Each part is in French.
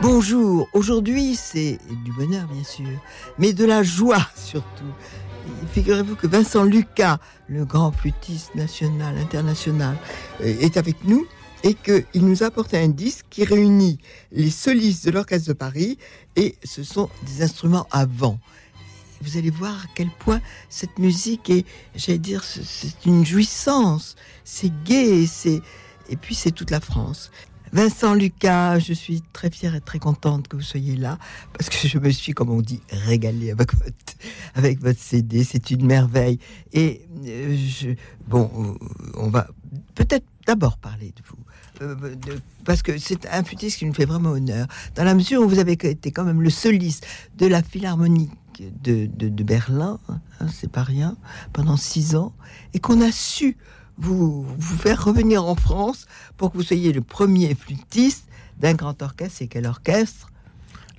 Bonjour, aujourd'hui c'est du bonheur bien sûr, mais de la joie surtout. Figurez-vous que Vincent Lucas, le grand flûtiste national, international, euh, est avec nous et qu'il nous a apporté un disque qui réunit les solistes de l'Orchestre de Paris et ce sont des instruments à vent. Vous allez voir à quel point cette musique est, j'allais dire, c'est une jouissance, c'est gai, c'est et puis c'est toute la France. Vincent Lucas, je suis très fière et très contente que vous soyez là parce que je me suis, comme on dit, régalée avec votre, avec votre CD. C'est une merveille. Et euh, je, bon, euh, on va peut-être d'abord parler de vous. Euh, parce que c'est un flûtiste qui nous fait vraiment honneur, dans la mesure où vous avez été quand même le soliste de la Philharmonie de, de, Berlin, hein, c'est pas rien, pendant six ans, et qu'on a su vous, vous faire revenir en France pour que vous soyez le premier flûtiste d'un grand orchestre. C'est quel orchestre?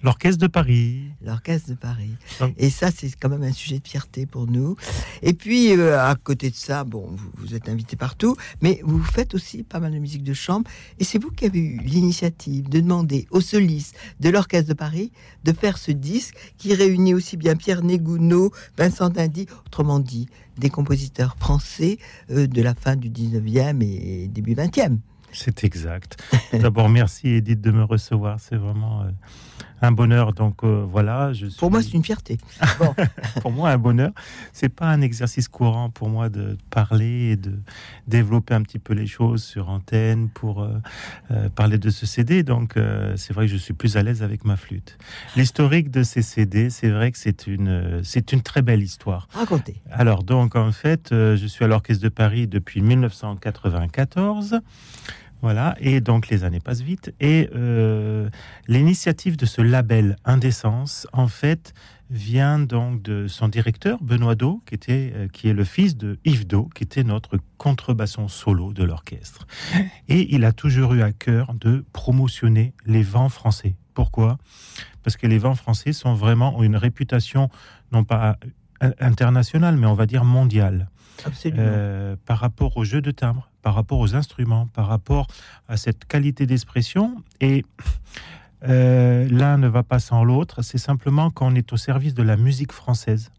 L'Orchestre de Paris. L'Orchestre de Paris. Et ça, c'est quand même un sujet de fierté pour nous. Et puis, euh, à côté de ça, bon, vous, êtes invité partout, mais vous faites aussi pas mal de musique de chambre. Et c'est vous qui avez eu l'initiative de demander aux solistes de l'Orchestre de Paris de faire ce disque qui réunit aussi bien Pierre Négounod, Vincent Dindy, autrement dit, des compositeurs français euh, de la fin du 19e et début 20e. C'est exact. D'abord, merci Edith de me recevoir. C'est vraiment euh, un bonheur. Donc euh, voilà. Je Pour moi, c'est une fierté. pour moi, un bonheur. C'est pas un exercice courant pour moi de parler et de développer un petit peu les choses sur antenne pour euh, parler de ce CD. Donc c'est vrai que je suis plus à l'aise avec ma flûte. L'historique de ces CD, c'est vrai que c'est une c'est une très belle histoire. Racontez. Alors donc en fait, je suis à l'Orchestre de Paris depuis 1994. Voilà, et donc les années passent vite. Et euh, l'initiative de ce label Indécence, en fait, vient donc de son directeur, Benoît Do, qui, était, euh, qui est le fils de Yves Do, qui était notre contrebasson solo de l'orchestre. Et il a toujours eu à cœur de promotionner les vents français. Pourquoi? Parce que les vents français sont vraiment ont une réputation, non pas internationale, mais on va dire mondiale. Euh, par rapport au jeu de timbre, par rapport aux instruments, par rapport à cette qualité d'expression. Et euh, l'un ne va pas sans l'autre, c'est simplement qu'on est au service de la musique française.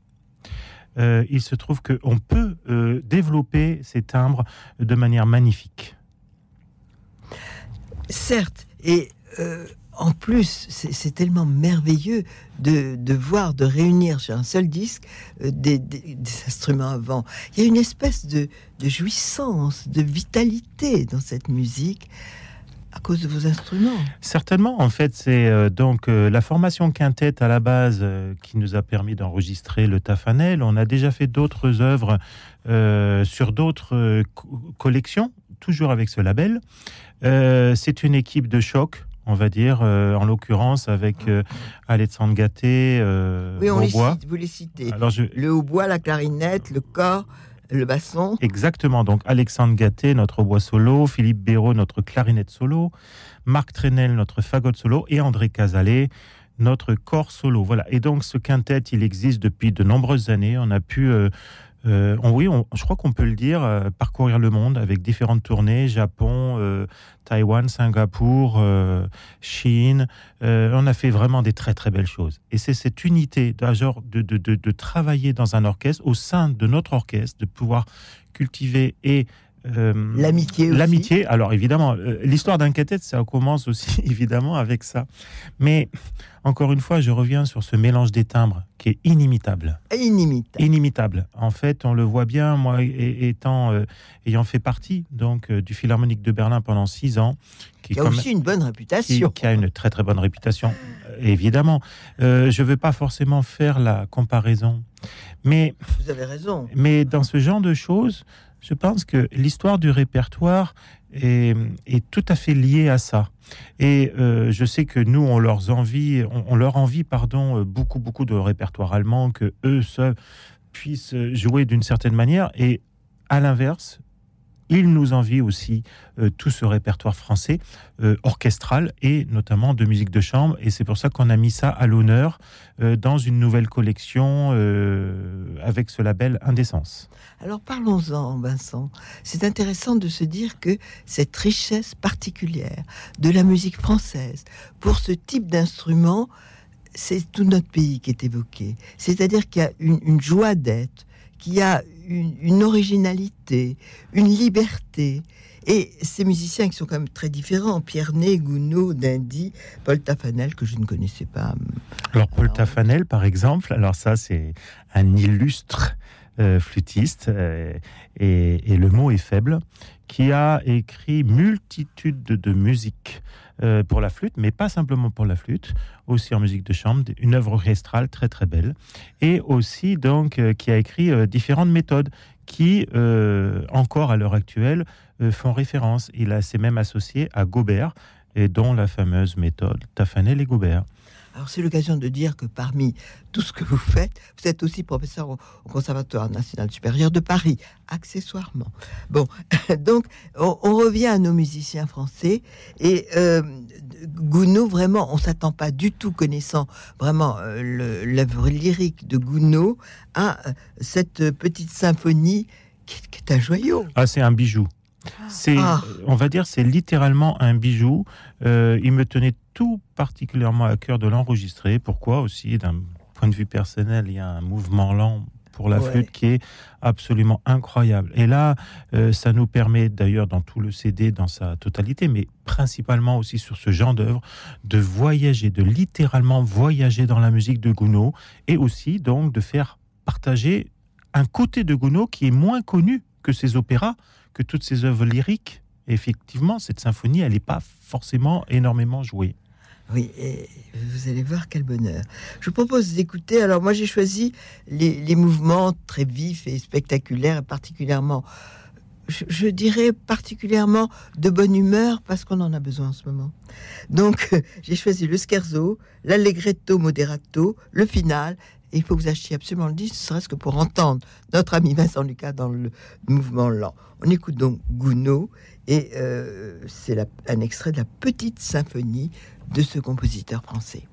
Euh, il se trouve qu'on peut euh, développer ces timbres de manière magnifique. Certes, et en plus, c'est tellement merveilleux de, voir, de réunir sur un seul disque euh, des, instruments avant. Il y a une espèce de, jouissance, de vitalité dans cette musique à cause de vos instruments. Certainement, en fait, c'est euh, donc euh, la formation quintette à la base qui nous a permis d'enregistrer le Tafanel. On a déjà fait d'autres œuvres sur d'autres collections, toujours avec ce label. c'est une équipe de choc on va dire, euh, en l'occurrence avec euh, Alexandre Gatté, euh, oui, on les cite, vous les citez. Alors Le hautbois, la clarinette, le corps, le basson. Exactement. Donc Alexandre Gatté, notre hautbois solo, Philippe Béraud, notre clarinette solo, Marc Trenel, notre fagot solo, et André Casalet, notre corps solo. Voilà. Et donc ce quintet, il existe depuis de nombreuses années. On a pu euh, oui, je crois qu'on peut le dire, euh, parcourir le monde avec différentes tournées, Japon, euh, Taïwan, Singapour, Chine. on a fait vraiment des très très belles choses. Et c'est cette unité de, de, de, de, travailler dans un orchestre, au sein de notre orchestre, de pouvoir cultiver et l'amitié l'amitié alors évidemment l'histoire d'un cathète ça commence aussi évidemment avec ça mais encore une fois, je reviens sur ce mélange des timbres qui est inimitable. Inimitable. Inimitable. En fait, on le voit bien, moi étant, euh, ayant fait partie donc euh, du Philharmonique de Berlin pendant six ans, qui, a aussi une bonne réputation. Qui, a une très très bonne réputation, euh, évidemment. je ne veux pas forcément faire la comparaison, mais vous avez raison. Mais dans ce genre de choses, je pense que l'histoire du répertoire est, tout à fait lié à ça. Et euh, je sais que nous, on leur envie, on, leur envie, pardon, euh, beaucoup, beaucoup de répertoire allemand, que eux seuls puissent jouer d'une certaine manière. Et à l'inverse, il nous envie aussi euh, tout ce répertoire français euh, orchestral et notamment de musique de chambre. Et c'est pour ça qu'on a mis ça à l'honneur euh, dans une nouvelle collection avec ce label Indécence. Alors parlons-en, Vincent. C'est intéressant de se dire que cette richesse particulière de la musique française pour ce type d'instrument, c'est tout notre pays qui est évoqué. C'est-à-dire qu'il y a une joie d'être, qu'il y a une, originalité, une liberté. Et ces musiciens qui sont quand même très différents, Pierre Ney, Gounod, Dindy, Paul Tafanel, que je ne connaissais pas. Alors Paul Tafanel, par exemple, alors ça c'est un illustre euh, flûtiste, euh, et, le mot est faible, qui a écrit multitude de musiques euh, pour la flûte, mais pas simplement pour la flûte, aussi en musique de chambre, une œuvre orchestrale très très belle, et aussi donc euh, qui a écrit euh, différentes méthodes qui, encore à l'heure actuelle, font référence. Il s'est même associé à Gobert, et dont la fameuse méthode Tafanel et Gobert. Alors c'est l'occasion de dire que parmi tout ce que vous faites, vous êtes aussi professeur au, Conservatoire national supérieur de Paris, accessoirement. Bon, donc on, revient à nos musiciens français et euh, Gounod, vraiment, on s'attend pas du tout, connaissant vraiment euh, l'œuvre lyrique de Gounod, à euh, cette petite symphonie qui, est un joyau. Ah, c'est un bijou. C'est, ah. on va dire, c'est littéralement un bijou. Euh, il me tenait tout particulièrement à cœur de l'enregistrer. Pourquoi aussi, d'un point de vue personnel, il y a un mouvement lent pour la flûte qui est absolument incroyable. Et là, euh, ça nous permet d'ailleurs dans tout le CD, dans sa totalité, mais principalement aussi sur ce genre d'œuvre, de voyager, de littéralement voyager dans la musique de Gounod, et aussi donc de faire partager un côté de Gounod qui est moins connu que ses opéras, que toutes ces œuvres lyriques. effectivement, cette symphonie, elle n'est pas forcément énormément jouée. Oui, et vous allez voir quel bonheur. Je vous propose d'écouter. Alors moi, j'ai choisi les, mouvements très vifs et spectaculaires, particulièrement, je, dirais particulièrement de bonne humeur parce qu'on en a besoin en ce moment. Donc, j'ai choisi le scherzo, l'allegretto moderato, le final il faut que vous achetiez absolument le disque, ce serait-ce que pour entendre notre ami Vincent Lucas dans le mouvement lent. On écoute donc Gounod, et euh, c'est un extrait de la petite symphonie de ce compositeur français.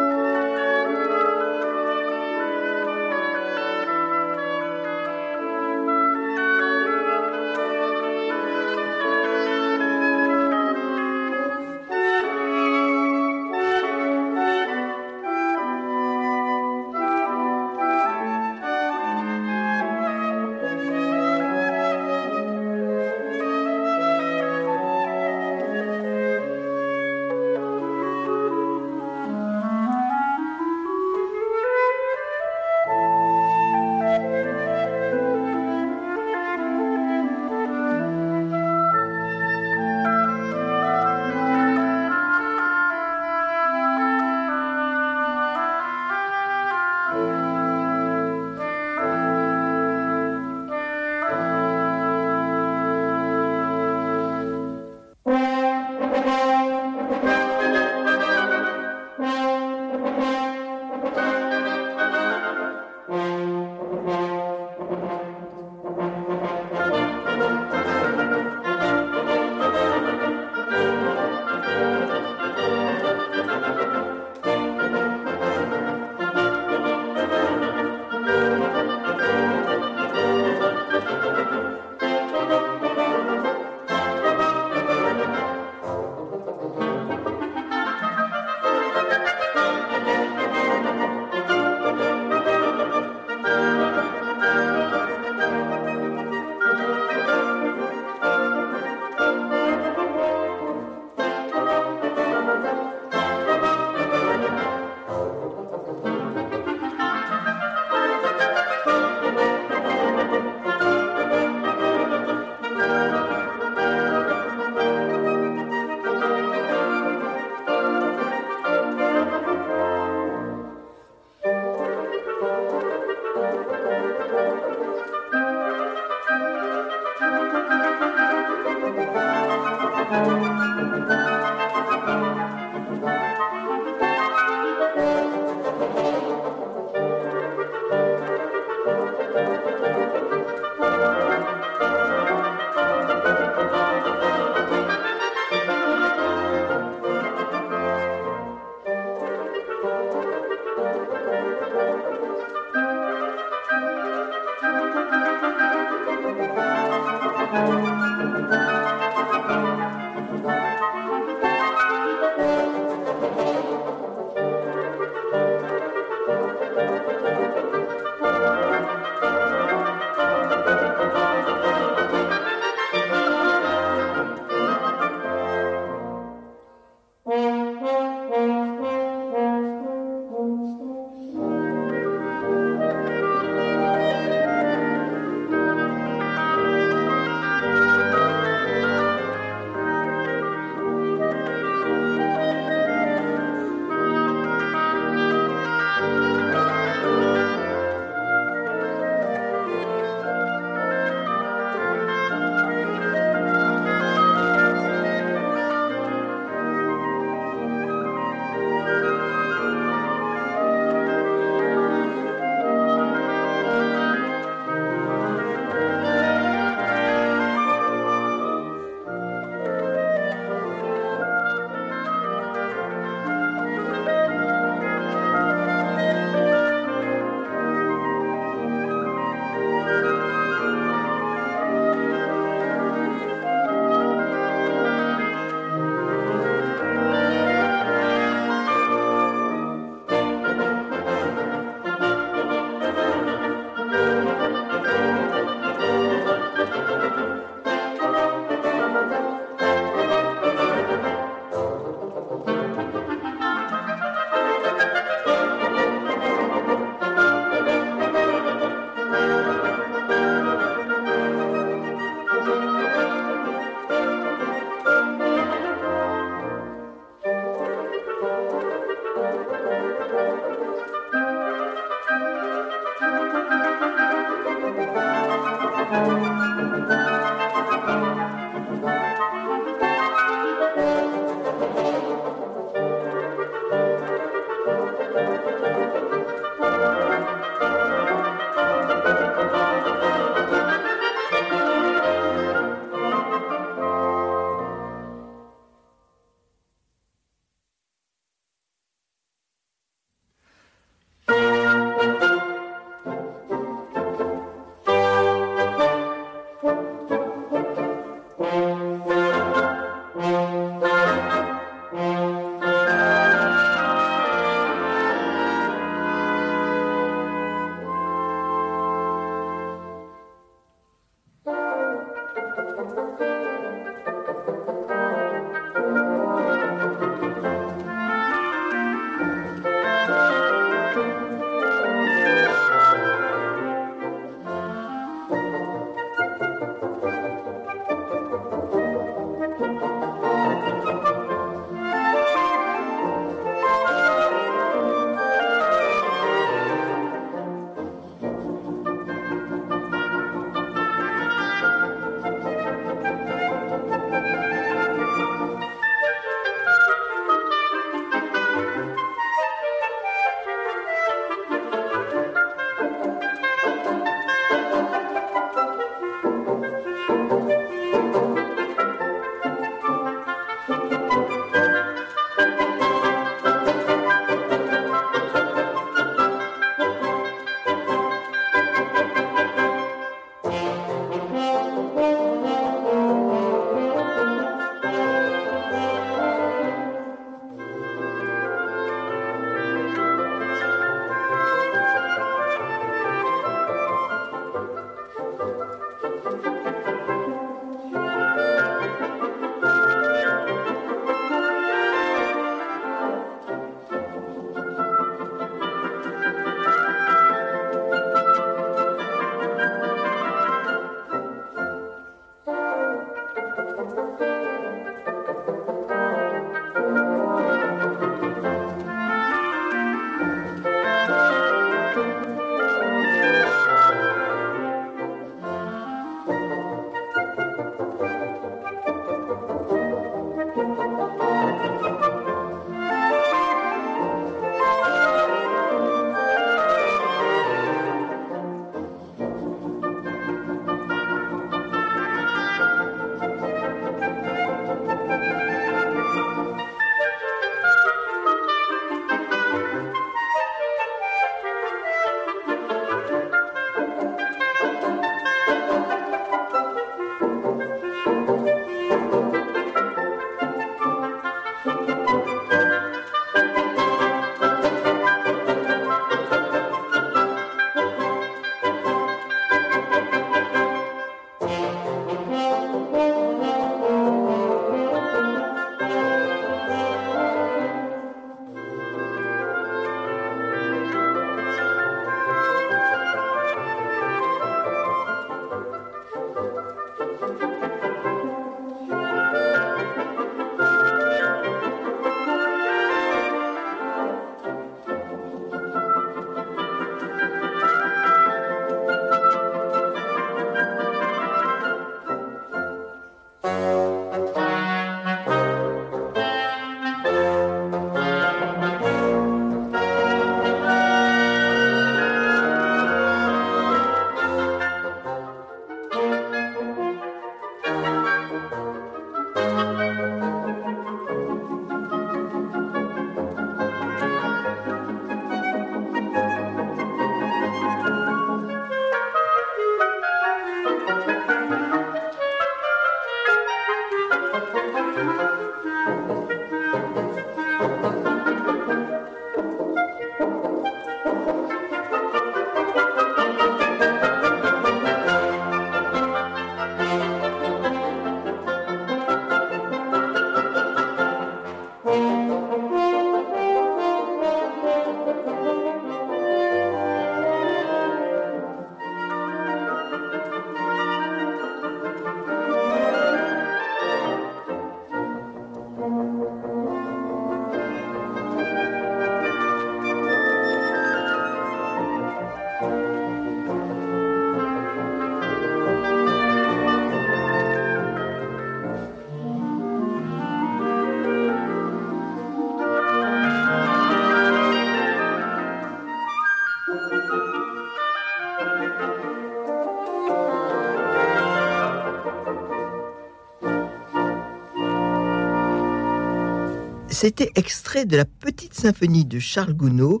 C'était extrait de la petite symphonie de Charles Gounod,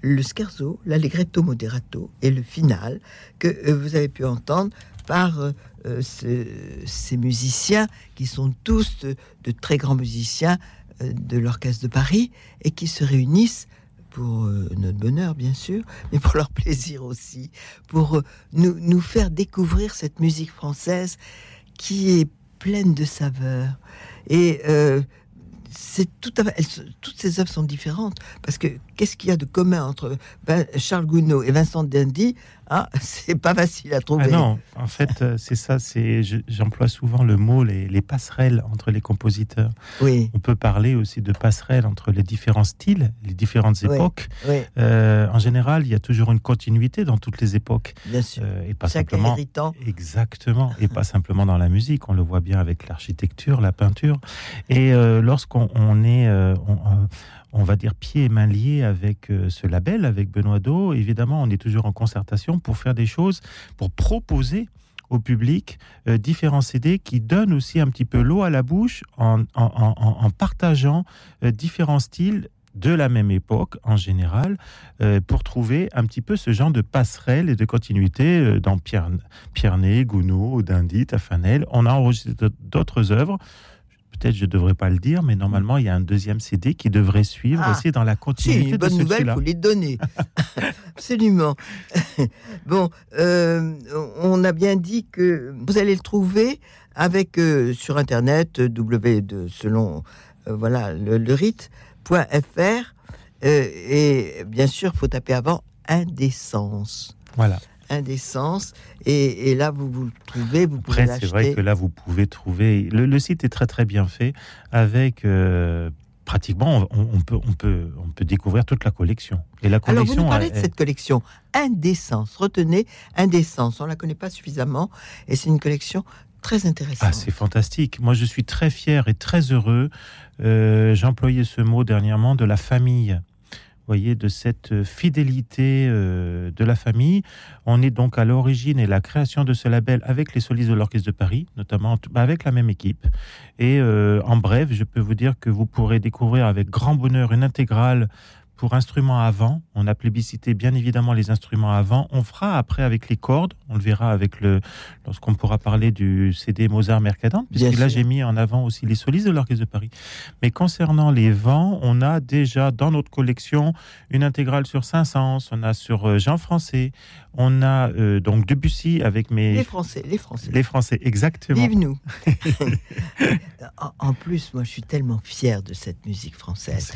le scherzo, l'allegretto moderato et le final que euh, vous avez pu entendre par euh, euh, ces musiciens qui sont tous de, très grands musiciens de l'Orchestre de Paris et qui se réunissent pour notre bonheur, bien sûr, mais pour leur plaisir aussi, pour nous, nous, faire découvrir cette musique française qui est pleine de saveurs. Et c'est tout toutes ces œuvres sont différentes parce que qu'est-ce qu'il y a de commun entre Charles Gounod et Vincent Dindy ah, c'est pas facile à trouver. Ah non, en fait, euh, c'est ça. C'est j'emploie souvent le mot les, passerelles entre les compositeurs. Oui. On peut parler aussi de passerelles entre les différents styles, les différentes époques. Euh, en général, il y a toujours une continuité dans toutes les époques. Bien sûr. Euh, et pas simplement. Exactement. Et pas simplement dans la musique. On le voit bien avec l'architecture, la peinture. Et lorsqu'on est on va dire, pieds et mains liés avec euh, ce label, avec Benoît Do. Évidemment, on est toujours en concertation pour faire des choses, pour proposer au public euh, différents CD qui donnent aussi un petit peu l'eau à la bouche en, partageant euh, différents styles de la même époque en général pour trouver un petit peu ce genre de passerelle et de continuité dans Pierre, Pierre Gounod, Dindy, Tafanel. On a enregistré d'autres œuvres peut-être je ne devrais pas le dire, mais normalement, il y a un deuxième CD qui devrait suivre ah, aussi dans la continuité c'est une bonne nouvelle, il faut les donner. Absolument. bon, euh, on a bien dit que vous allez le trouver avec euh, sur Internet, w de, selon euh, voilà, le, rite.fr. et bien sûr, faut taper avant indécence. Voilà indécence. Et, et, là, vous vous le trouvez, vous pouvez Après, c'est vrai que là, vous pouvez trouver. Le, site est très très bien fait avec. Euh, pratiquement, on, peut, on, peut, on peut découvrir toute la collection. Et la collection. Alors, vous nous parlez de cette collection Indécence. Retenez Indécence. On la connaît pas suffisamment, et c'est une collection très intéressante. Ah, c'est fantastique. Moi, je suis très fier et très heureux. Euh, J'employais ce mot dernièrement de la famille voyez, de cette fidélité euh, de la famille. On est donc à l'origine et la création de ce label avec les solistes de l'Orchestre de Paris, notamment bah, avec la même équipe. Et euh, en bref, je peux vous dire que vous pourrez découvrir avec grand bonheur une intégrale pour instruments avant. On a plébiscité bien évidemment les instruments avant. On fera après avec les cordes. On le verra avec le lorsqu'on pourra parler du CD Mozart Mercadant, puisque là j'ai mis en avant aussi les solistes de l'Orchestre de Paris. Mais concernant les vents, on a déjà dans notre collection une intégrale sur Saint-Saëns, on a sur euh, Jean Français, on a euh, donc Debussy avec mes les Français, les Français, les Français exactement. Vive nous. en plus, moi je suis tellement fier de cette musique française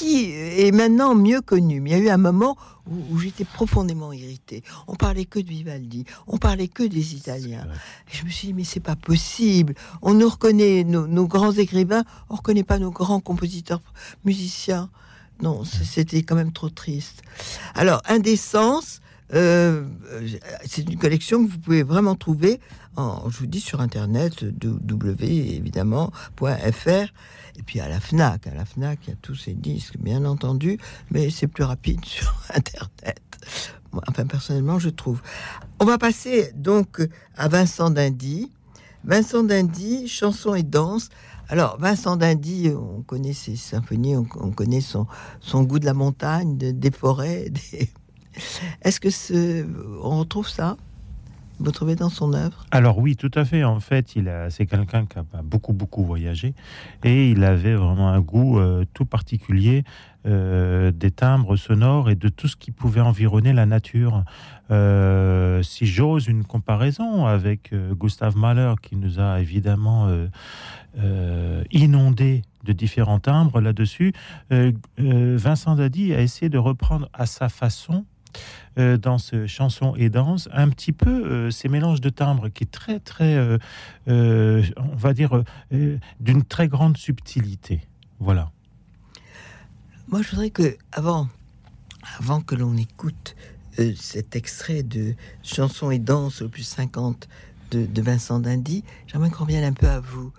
qui est maintenant mieux connu. Mais il y a eu un moment où, j'étais profondément irritée. On parlait que de Vivaldi, on parlait que des Italiens. Et je me suis dit, mais c'est pas possible. On nous reconnaît nos, grands écrivains, on reconnaît pas nos grands compositeurs, musiciens. Non, c'était quand même trop triste. Alors, Indécence, euh, c'est une collection que vous pouvez vraiment trouver, en, je vous dis, sur Internet, w évidemment, .fr. Et puis à la FNAC, à la FNAC, il y a tous ces disques, bien entendu, mais c'est plus rapide sur Internet. enfin, personnellement, je trouve. On va passer donc à Vincent Dindy. Vincent Dindy, chanson et danse. Alors, Vincent Dindy, on connaît ses symphonies, on, connaît son, goût de la montagne, des forêts. Est-ce que ce, on retrouve ça? Vous trouvez dans son œuvre? Alors oui, tout à fait. En fait, il a, c'est quelqu'un qui a beaucoup beaucoup voyagé et il avait vraiment un goût euh, tout particulier euh, des timbres sonores et de tout ce qui pouvait environner la nature. Euh, si j'ose une comparaison avec Gustave Mahler, qui nous a évidemment inondé de différents timbres là-dessus, Vincent Dadi a essayé de reprendre à sa façon euh, dans ce chanson et danse, un petit peu euh, ces mélanges de timbres qui est très, très, euh, on va dire, d'une très grande subtilité. Voilà. Moi, je voudrais que, avant, avant que l'on écoute cet extrait de chanson et danse au plus 50 de, de Vincent Dindy, j'aimerais qu'on revienne un peu à vous.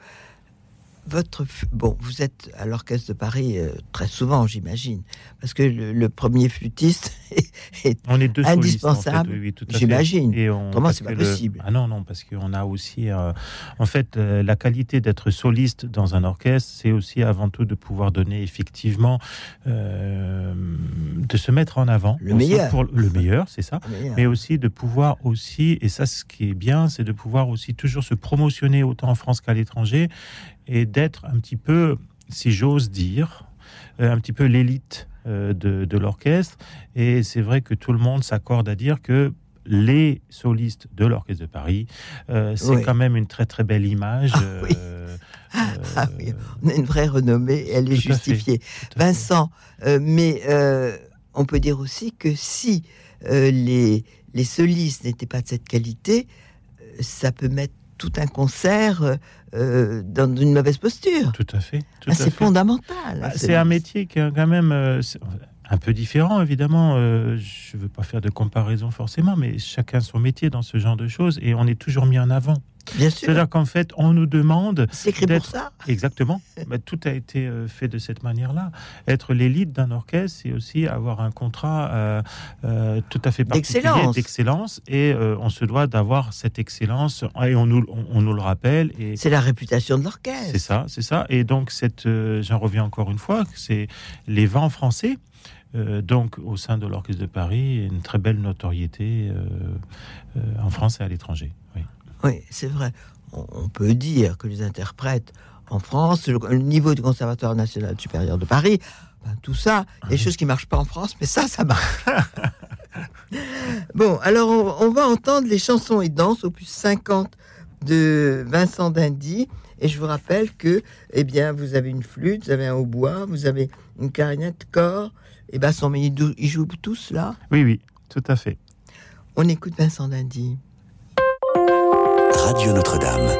Votre bon, vous êtes à l'orchestre de Paris euh, très souvent, j'imagine, parce que le, premier flûtiste est, on est deux indispensable. j'imagine. Et Autrement, c'est pas possible. Ah non, non, parce qu'on a aussi, euh, en fait, euh, la qualité d'être soliste dans un orchestre, c'est aussi avant tout de pouvoir donner effectivement, de se mettre en avant, le meilleur, pour le meilleur, c'est ça, mais aussi de pouvoir aussi, et ça, ce qui est bien, c'est de pouvoir aussi toujours se promotionner autant en France qu'à l'étranger et d'être un petit peu, si j'ose dire, euh, un petit peu l'élite euh, de, l'orchestre. Et c'est vrai que tout le monde s'accorde à dire que les solistes de l'Orchestre de Paris, euh, c'est quand même une très très belle image. Ah, ah oui. On a une vraie renommée, elle est justifiée. Vincent, mais on peut dire aussi que si les, les solistes n'étaient pas de cette qualité, ça peut mettre tout un concert euh, euh, dans une mauvaise posture. Tout à fait. Ah, c'est fondamental. Ah, c'est un métier qui est quand même euh, un peu différent, évidemment. je ne veux pas faire de comparaison forcément, mais chacun son métier dans ce genre de choses et on est toujours mis en avant. Bien sûr. C'est-à-dire qu'en fait, on nous demande. C'est écrit pour ça. Exactement. Bah, tout a été euh, fait de cette manière-là. Être l'élite d'un orchestre, c'est aussi avoir un contrat euh, euh, tout à fait particulier d'excellence. Et on se doit d'avoir cette excellence. Et on nous, on, nous le rappelle. Et c'est la réputation de l'orchestre. C'est ça, c'est ça. Et donc, cette, j'en reviens encore une fois, c'est les vents français. donc, au sein de l'Orchestre de Paris, une très belle notoriété en France et à l'étranger. Oui. C'est vrai. On, peut dire que les interprètes en France, le, niveau du Conservatoire national supérieur de Paris, ben, tout ça, des choses qui marchent pas en France, mais ça, ça marche. bon, alors on, va entendre les chansons et danses opus 50 de Vincent Dindy. Et je vous rappelle que, eh bien, vous avez une flûte, vous avez un hautbois, vous avez une clarinette, corps, et basson. Mais ils jouent tous là? Oui, oui, tout à fait. On écoute Vincent Dindy. Radio Notre-Dame.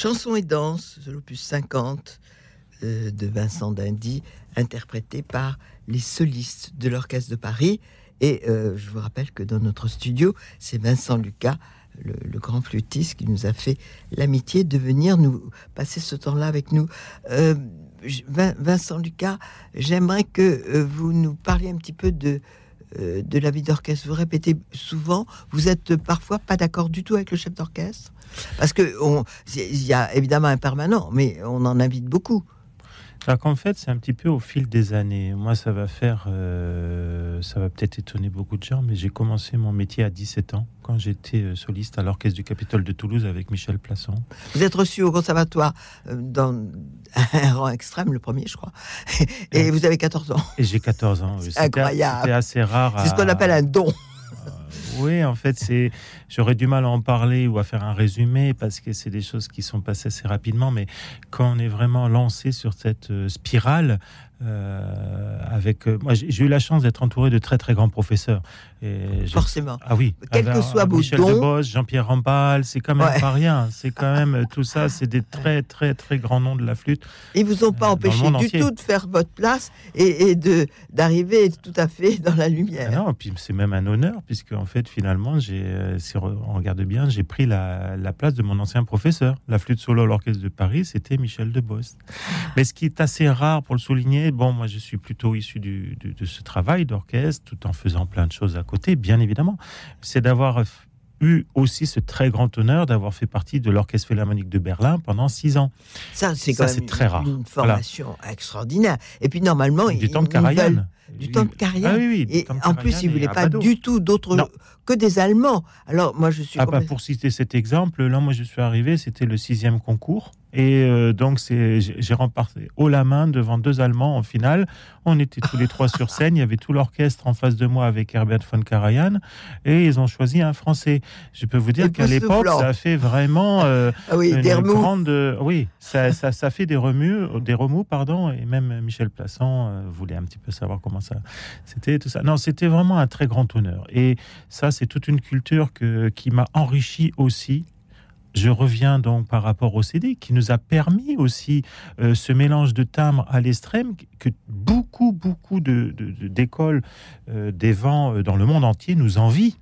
Chansons et danse, l'opus 50 euh, de Vincent Dindy, interprété par les solistes de l'Orchestre de Paris. Et euh, je vous rappelle que dans notre studio, c'est Vincent Lucas, le, grand flûtiste, qui nous a fait l'amitié de venir nous passer ce temps-là avec nous. Euh, Vincent Lucas, j'aimerais que vous nous parliez un petit peu de, de la vie d'orchestre. Vous répétez souvent, vous êtes parfois pas d'accord du tout avec le chef d'orchestre Parce qu'il y a évidemment un permanent, mais on en invite beaucoup. Alors qu'en fait, c'est un petit peu au fil des années. Moi, ça va faire, euh, ça va peut-être étonner beaucoup de gens, mais j'ai commencé mon métier à 17 ans, quand j'étais euh, soliste à l'orchestre du Capitole de Toulouse avec Michel Plasson. Vous êtes reçu au conservatoire euh, dans un rang extrême, le premier, je crois, et vous avez 14 ans. Et j'ai 14 ans. C'est incroyable. C'est assez rare. C'est ce qu'on appelle un don. Oui, en fait, c'est j'aurais du mal à en parler ou à faire un résumé parce que c'est des choses qui sont passées assez rapidement. Mais quand on est vraiment lancé sur cette euh, spirale, euh, avec euh, moi, j'ai eu la chance d'être entouré de très très grands professeurs. Et Forcément. Ah oui. Quel que soit vos Michel Debos, Jean-Pierre Rampal, c'est quand même pas rien. C'est quand même tout ça, c'est des très très très grands noms de la flûte. Ils vous ont pas empêché du tout de faire votre place et, de d'arriver tout à fait dans la lumière. Ah non, puis c'est même un honneur puisque en fait finalement j'ai, si on regarde bien, j'ai pris la, la, place de mon ancien professeur. La flûte solo à l'orchestre de Paris, c'était Michel Debos. Mais ce qui est assez rare pour le souligner bon, moi je suis plutôt issu de ce travail d'orchestre, tout en faisant plein de choses à côté, bien évidemment, c'est d'avoir eu aussi ce très grand honneur d'avoir fait partie de l'Orchestre Philharmonique de Berlin pendant six ans. Ça, c'est quand même très rare. Une formation extraordinaire. Et puis normalement, du temps de Karajan. Du temps de Karajan. Ah, oui, et en plus, ils ne voulaient pas du tout d'autres que des Allemands. Alors moi, je suis. Ah, bah, pour citer cet exemple, là, moi, je suis arrivé, c'était le sixième concours. Et euh, donc, j'ai remporté haut la main devant deux Allemands en finale. On était tous les trois sur scène. Il y avait tout l'orchestre en face de moi avec Herbert von Karajan. Et ils ont choisi un Français. Je peux vous dire qu'à l'époque, ça a fait vraiment euh, ah oui, une des grande. oui, ça, ça, ça, fait des remous, des remous, pardon. Et même Michel Plasson euh, voulait un petit peu savoir comment ça. C'était tout ça. Non, c'était vraiment un très grand honneur. Et ça, c'est toute une culture que, qui m'a enrichi aussi je reviens donc par rapport au CD qui nous a permis aussi euh, ce mélange de timbres à l'extrême que beaucoup, beaucoup d'écoles de, euh, des vents euh, dans le monde entier nous envient.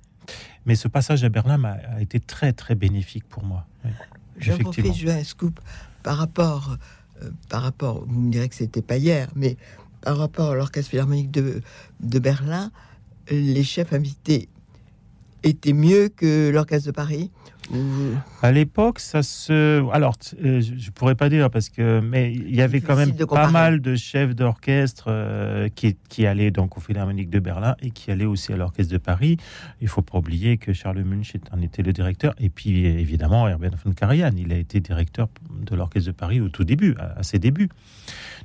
Mais ce passage à Berlin a, été très, très bénéfique pour moi. je refais un scoop par rapport, par rapport, vous me direz que c'était pas hier, mais par rapport à l'Orchestre Philharmonique de, de Berlin, les chefs invités étaient mieux que l'Orchestre de Paris à l'époque, ça se. Alors, euh, je pourrais pas dire parce que, mais il y avait quand même pas mal de chefs d'orchestre euh, qui, qui allaient donc au Philharmonique de Berlin et qui allaient aussi à l'orchestre de Paris. Il faut pas oublier que Charles Munch en était le directeur et puis évidemment Herbert von Karajan, il a été directeur de l'orchestre de Paris au tout début, à, ses débuts.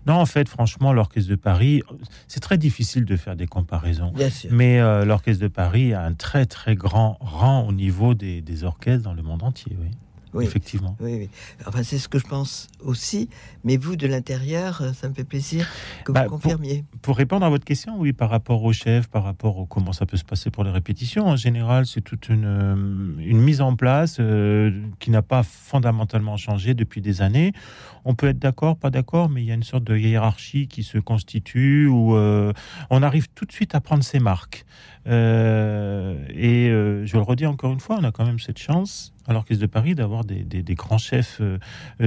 Non, en fait, franchement, l'orchestre de Paris, c'est très difficile de faire des comparaisons. Mais euh, l'orchestre de Paris a un très très grand rang au niveau des, des orchestres le monde entier, oui. Oui, effectivement. Oui, oui. Enfin, c'est ce que je pense aussi. Mais vous, de l'intérieur, euh, ça me fait plaisir que vous bah, confirmiez. Pour, répondre à votre question, oui, par rapport au chef, par rapport au comment ça peut se passer pour les répétitions, en général, c'est toute une, euh, une, mise en place euh, qui n'a pas fondamentalement changé depuis des années. On peut être d'accord, pas d'accord, mais il y a une sorte de hiérarchie qui se constitue où on arrive tout de suite à prendre ses marques. Euh, et je le redis encore une fois, on a quand même cette chance à l'Orchestre de Paris d'avoir des, grands chefs euh,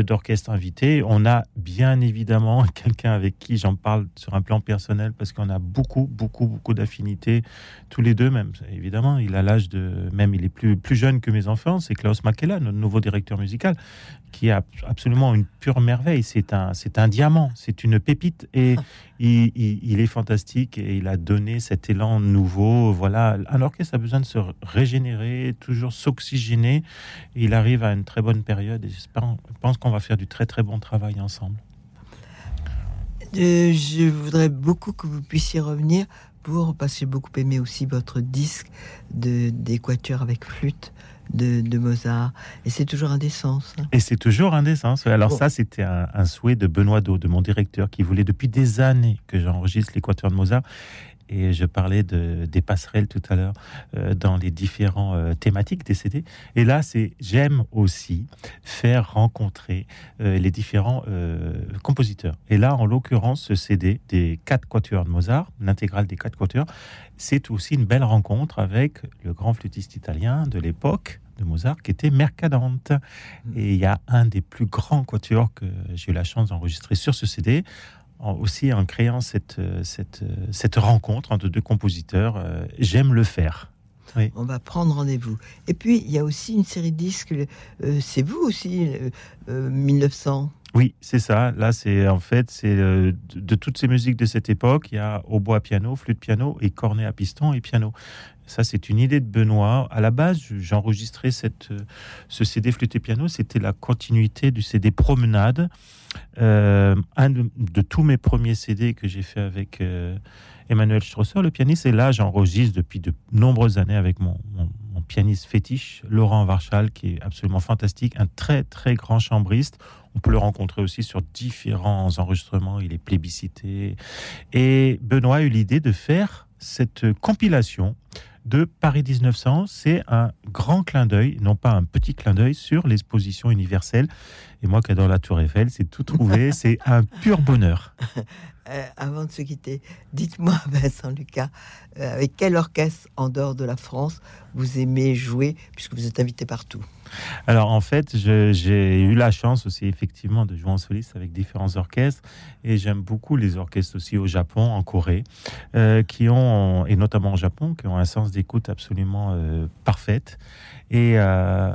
d'orchestre invités. On a bien évidemment quelqu'un avec qui j'en parle sur un plan personnel parce qu'on a beaucoup, beaucoup, beaucoup d'affinités tous les deux même. Évidemment, il a l'âge de... Même il est plus, plus jeune que mes enfants, c'est Klaus Makela, notre nouveau directeur musical, qui est absolument une pure merveille. C'est un, c'est un diamant, c'est une pépite et il, il, est fantastique et il a donné cet élan nouveau. Voilà, un orchestre a besoin de se régénérer, toujours s'oxygéner. Il arrive à une très bonne période et j'espère, je pense qu'on va faire du très très bon travail ensemble. Euh, je voudrais beaucoup que vous puissiez revenir pour, parce que j'ai beaucoup aimé aussi votre disque de d'équateur avec flûte de, Mozart. Et c'est toujours indécence. Et c'est toujours indécence. Alors ça, c'était un, souhait de Benoît Do, de mon directeur, qui voulait depuis des années que j'enregistre l'équateur de Mozart. Et je parlais de, des passerelles tout à l'heure euh, dans les différents euh, thématiques des CD. Et là, c'est j'aime aussi faire rencontrer euh, les différents compositeurs. Et là, en l'occurrence, ce CD des quatre quatuors de Mozart, l'intégrale des quatre quatuors, c'est aussi une belle rencontre avec le grand flûtiste italien de l'époque, de Mozart qui était Mercadante. Et il y a un des plus grands quatuors que j'ai eu la chance d'enregistrer sur ce CD, aussi en créant cette, cette, cette rencontre entre deux compositeurs. Euh, j'aime le faire. On va prendre rendez-vous. Et puis, il y a aussi une série de disques, euh, c'est vous aussi, 1900 euh, oui, c'est ça. Là, c'est en fait, c'est de, de, toutes ces musiques de cette époque, il y a hautbois piano, flûte piano et cornet à piston et piano. Ça, c'est une idée de Benoît. À la base, j'enregistrais cette, ce CD flûte et piano. C'était la continuité du CD Promenade, euh, un de, tous mes premiers CD que j'ai fait avec euh, Emmanuel Strosser, le pianiste. Et là, j'enregistre depuis de nombreuses années avec mon, mon pianiste fétiche, Laurent Varchal, qui est absolument fantastique, un très très grand chambriste. On peut le rencontrer aussi sur différents enregistrements. Il est plébiscité. Et Benoît a eu l'idée de faire cette compilation de Paris 1900. C'est un grand clin d'œil, non pas un petit clin d'œil, sur l'exposition universelle. Et moi qui adore la Tour Eiffel, c'est tout trouvé. c'est un pur bonheur. Euh, avant de se quitter, dites-moi, Vincent Lucas, euh, avec quel orchestre en dehors de la France vous aimez jouer, puisque vous êtes invité partout? Alors en fait, j'ai eu la chance aussi effectivement de jouer en soliste avec différents orchestres et j'aime beaucoup les orchestres aussi au Japon, en Corée, euh, qui ont, et notamment au Japon, qui ont un sens d'écoute absolument euh, parfaite. Et, euh,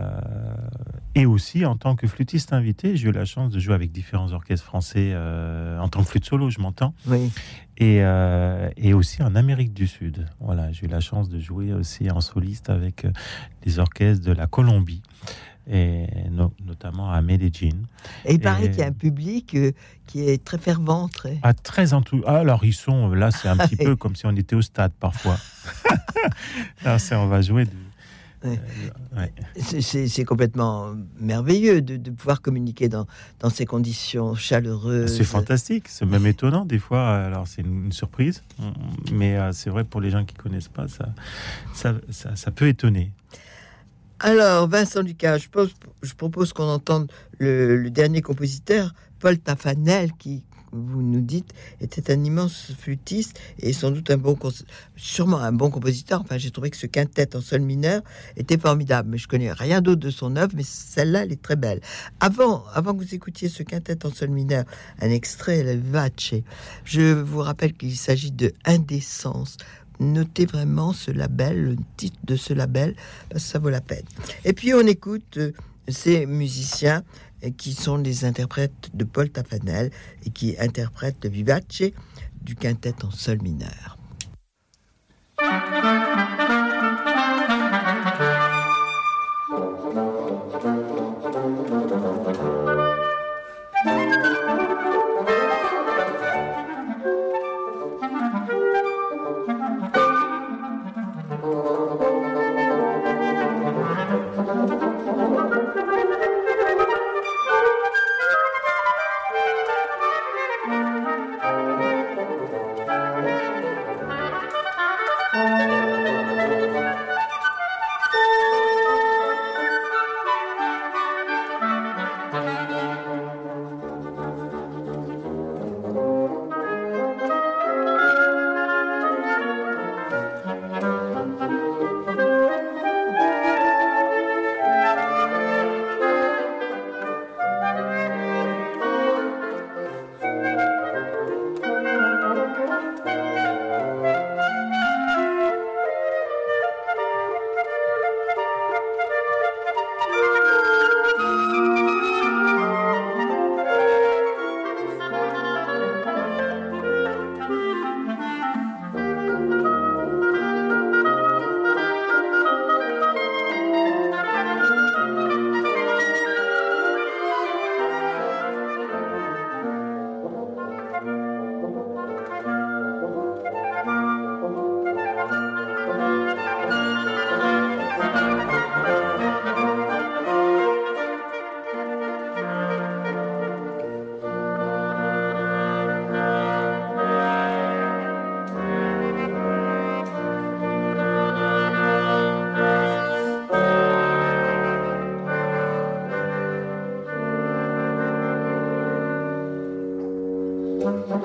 et aussi en tant que flûtiste invité, j'ai eu la chance de jouer avec différents orchestres français en tant que flûte solo, je m'entends. Oui. Et, et, aussi en Amérique du Sud. Voilà, j'ai eu la chance de jouer aussi en soliste avec les orchestres de la Colombie et notamment à Medellin. Et il paraît qu'il y a un public euh, qui est très fervent. Très... Ah, très tout. Ah, alors, ils sont là, c'est un petit peu comme si on était au stade parfois. là, on va jouer. Euh, c'est complètement merveilleux de, pouvoir communiquer dans, dans, ces conditions chaleureuses. C'est fantastique, c'est même étonnant des fois. Alors c'est une, surprise, mais euh, c'est vrai pour les gens qui connaissent pas, ça, ça, ça, ça peut étonner. Alors, Vincent Lucas, je, propose qu'on entende le, dernier compositeur, Paul Tafanel, qui, vous nous dites, était un immense flûtiste et sans doute un bon, sûrement un bon compositeur. Enfin, j'ai trouvé que ce quintet en sol mineur était formidable, mais je connais rien d'autre de son œuvre, mais celle-là, elle est très belle. Avant, avant que vous écoutiez ce quintet en sol mineur, un extrait, le Vache, je vous rappelle qu'il s'agit de Indécence notez vraiment ce label, le titre de ce label, ça vaut la peine. Et puis on écoute euh, ces musiciens euh, qui sont les interprètes de Paul Tafanel et qui interprètent vivace du quintet en sol mineur.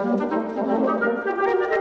もうたくさんあるなら。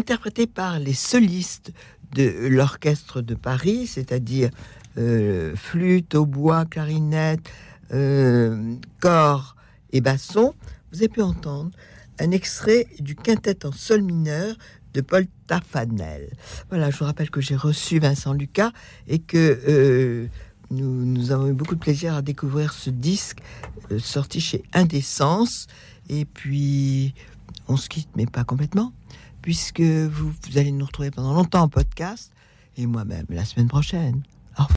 Interprété par les solistes de l'orchestre de Paris, c'est-à-dire euh, flûte, hautbois, clarinette, euh, corps et basson. Vous avez pu entendre un extrait du quintet en sol mineur de Paul Tafanel. Voilà, je vous rappelle que j'ai reçu Vincent Lucas et que euh, nous, avons eu beaucoup de plaisir à découvrir ce disque euh, sorti chez Indécence. Et puis, on se quitte, mais pas complètement, puisque vous, allez nous retrouver pendant longtemps en podcast et moi-même la semaine prochaine.